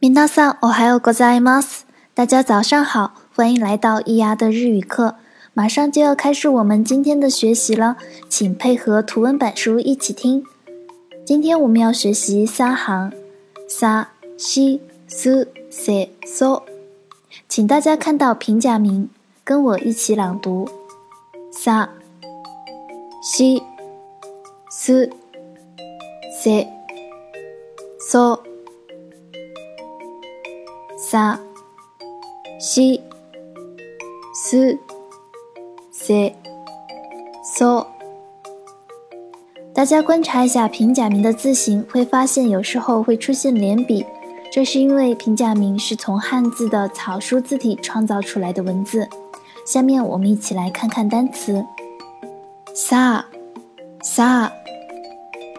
皆さん、おはようございます。大家早上好，欢迎来到伊牙的日语课。马上就要开始我们今天的学习了，请配合图文版书一起听。今天我们要学习三行，さ、し、す、せ、そ。请大家看到平假名，跟我一起朗读：さ、し、す、せ、そ。 さ、し、す、せ、そ。大家观察一下平假名的字形，会发现有时候会出现连笔，这是因为平假名是从汉字的草书字体创造出来的文字。下面我们一起来看看单词。さ、さ，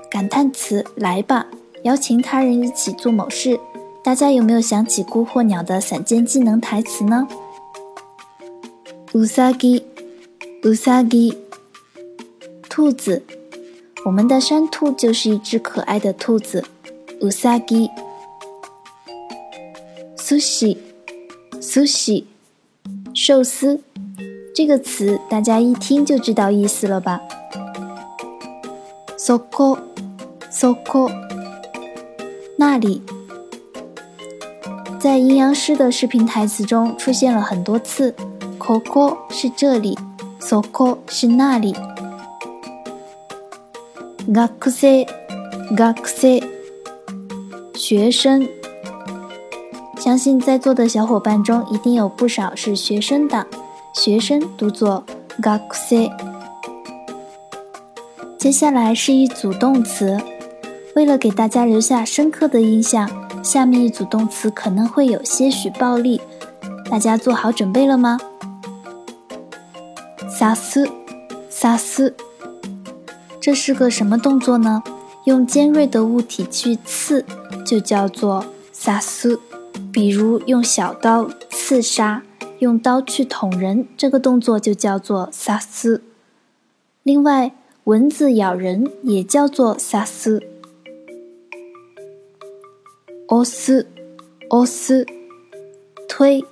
感叹词来吧，邀请他人一起做某事。 大家有没有想起孤或鸟的散件技能台词呢？うさぎ、うさぎ，兔子。我们的山兔就是一只可爱的兔子。うさぎ。寿司、寿司，寿司。这个词大家一听就知道意思了吧？そこ、そこ，那里。 在阴阳师的视频台词中出现了很多次，ここ是这里，そこ是那里。学生、学生，学生。相信在座的小伙伴中一定有不少是学生党，学生读作学生。接下来是一组动词，为了给大家留下深刻的印象。 下面一组动词可能会有些许暴力，大家做好准备了吗？撒丝，撒丝，这是个什么动作呢？用尖锐的物体去刺，就叫做撒丝。比如用小刀刺杀，用刀去捅人，这个动作就叫做撒丝。另外，蚊子咬人也叫做撒丝。押す、押す，推。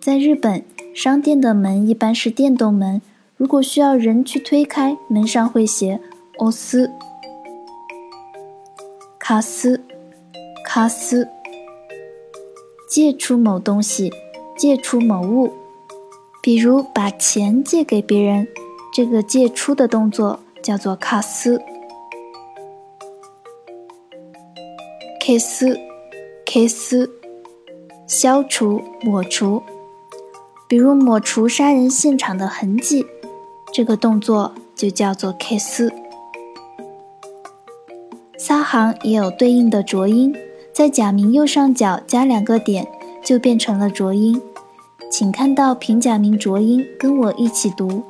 在日本，商店的门一般是电动门，如果需要人去推开，门上会写押す。貸す、貸す，借出某东西，借出某物。比如把钱借给别人，这个借出的动作叫做貸す。 消す、消す，消除、抹除。比如抹除杀人现场的痕迹，这个动作就叫做消す。三行也有对应的浊音，在假名右上角加两个点，就变成了浊音。请看到平假名浊音，跟我一起读：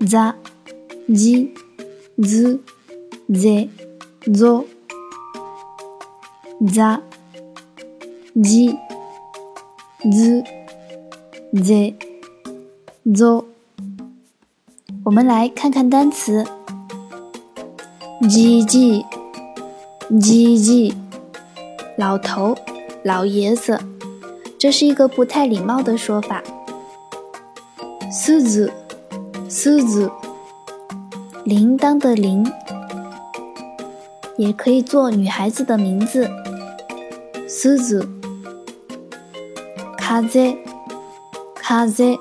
za、ji、z、ze、zo。 za、ji、z、ze、zo。我们来看看单词：ji ji、ji ji，老头、老爷子，这是一个不太礼貌的说法。すず、すず，铃铛的铃，也可以做女孩子的名字。 すず、風、風，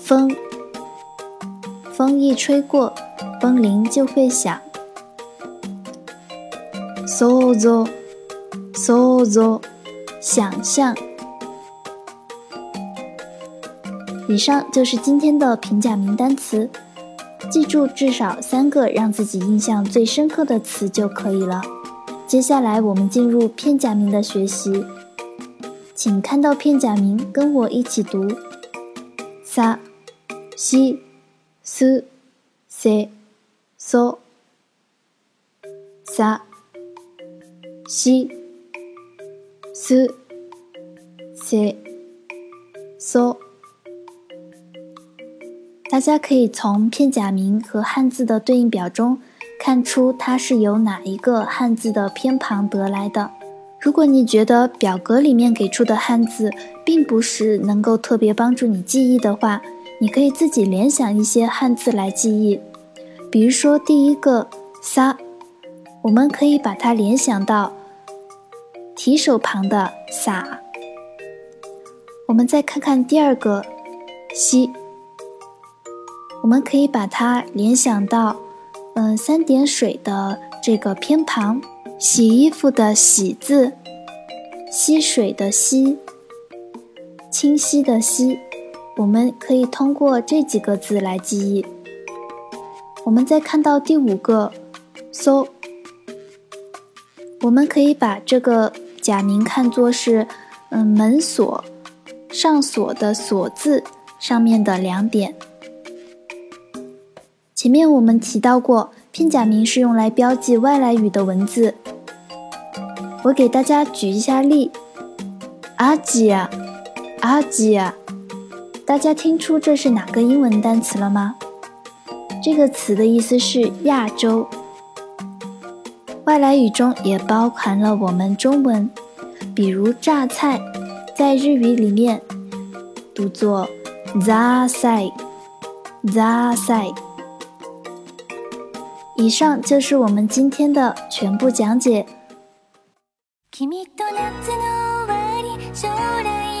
风，风一吹过，风铃就会响。想像、想像，想象。以上就是今天的平假名单词，记住至少三个让自己印象最深刻的词就可以了。接下来我们进入片假名的学习，请看到片假名，跟我一起读：さ、し、す、せ、そ。さ、し、す、せ、そ。大家可以从片假名和汉字的对应表中。 看出它是由哪一个汉字的偏旁得来的。如果你觉得表格里面给出的汉字并不是能够特别帮助你记忆的话，你可以自己联想一些汉字来记忆。比如说第一个“撒”，我们可以把它联想到提手旁的“撒”。我们再看看第二个“西”，我们可以把它联想到嗯三点水的这个偏旁。洗衣服的“洗”字，溪水的“溪”，清晰的“晰”，我们可以通过这几个字来记忆。我们再看到第五个“搜”，我们可以把这个假名看作是嗯门锁上锁的“锁”字上面的两点。前面我们提到过，片假名是用来标记外来语的文字。我给大家举一下例，阿吉亚，阿吉亚，大家听出这是哪个英文单词了吗？这个词的意思是亚洲。外来语中也包含了我们中文，比如榨菜，在日语里面读作 “zasai”，zasai。以上就是我们今天的全部讲解。君と夏の終わり将来の夢